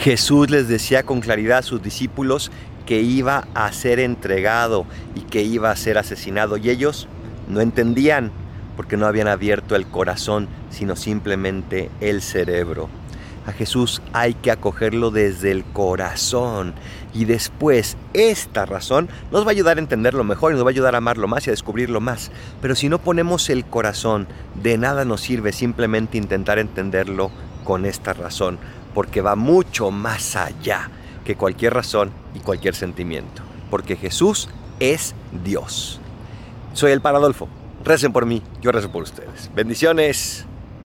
Jesús les decía con claridad a sus discípulos que iba a ser entregado y que iba a ser asesinado y ellos no entendían porque no habían abierto el corazón, sino simplemente el cerebro. A Jesús hay que acogerlo desde el corazón y después esta razón nos va a ayudar a entenderlo mejor y nos va a ayudar a amarlo más y a descubrirlo más. Pero si no ponemos el corazón, de nada nos sirve simplemente intentar entenderlo con esta razón, porque va mucho más allá que cualquier razón y cualquier sentimiento, porque Jesús es Dios. Soy el Paradolfo. Recen por mí, yo rezo por ustedes. Bendiciones.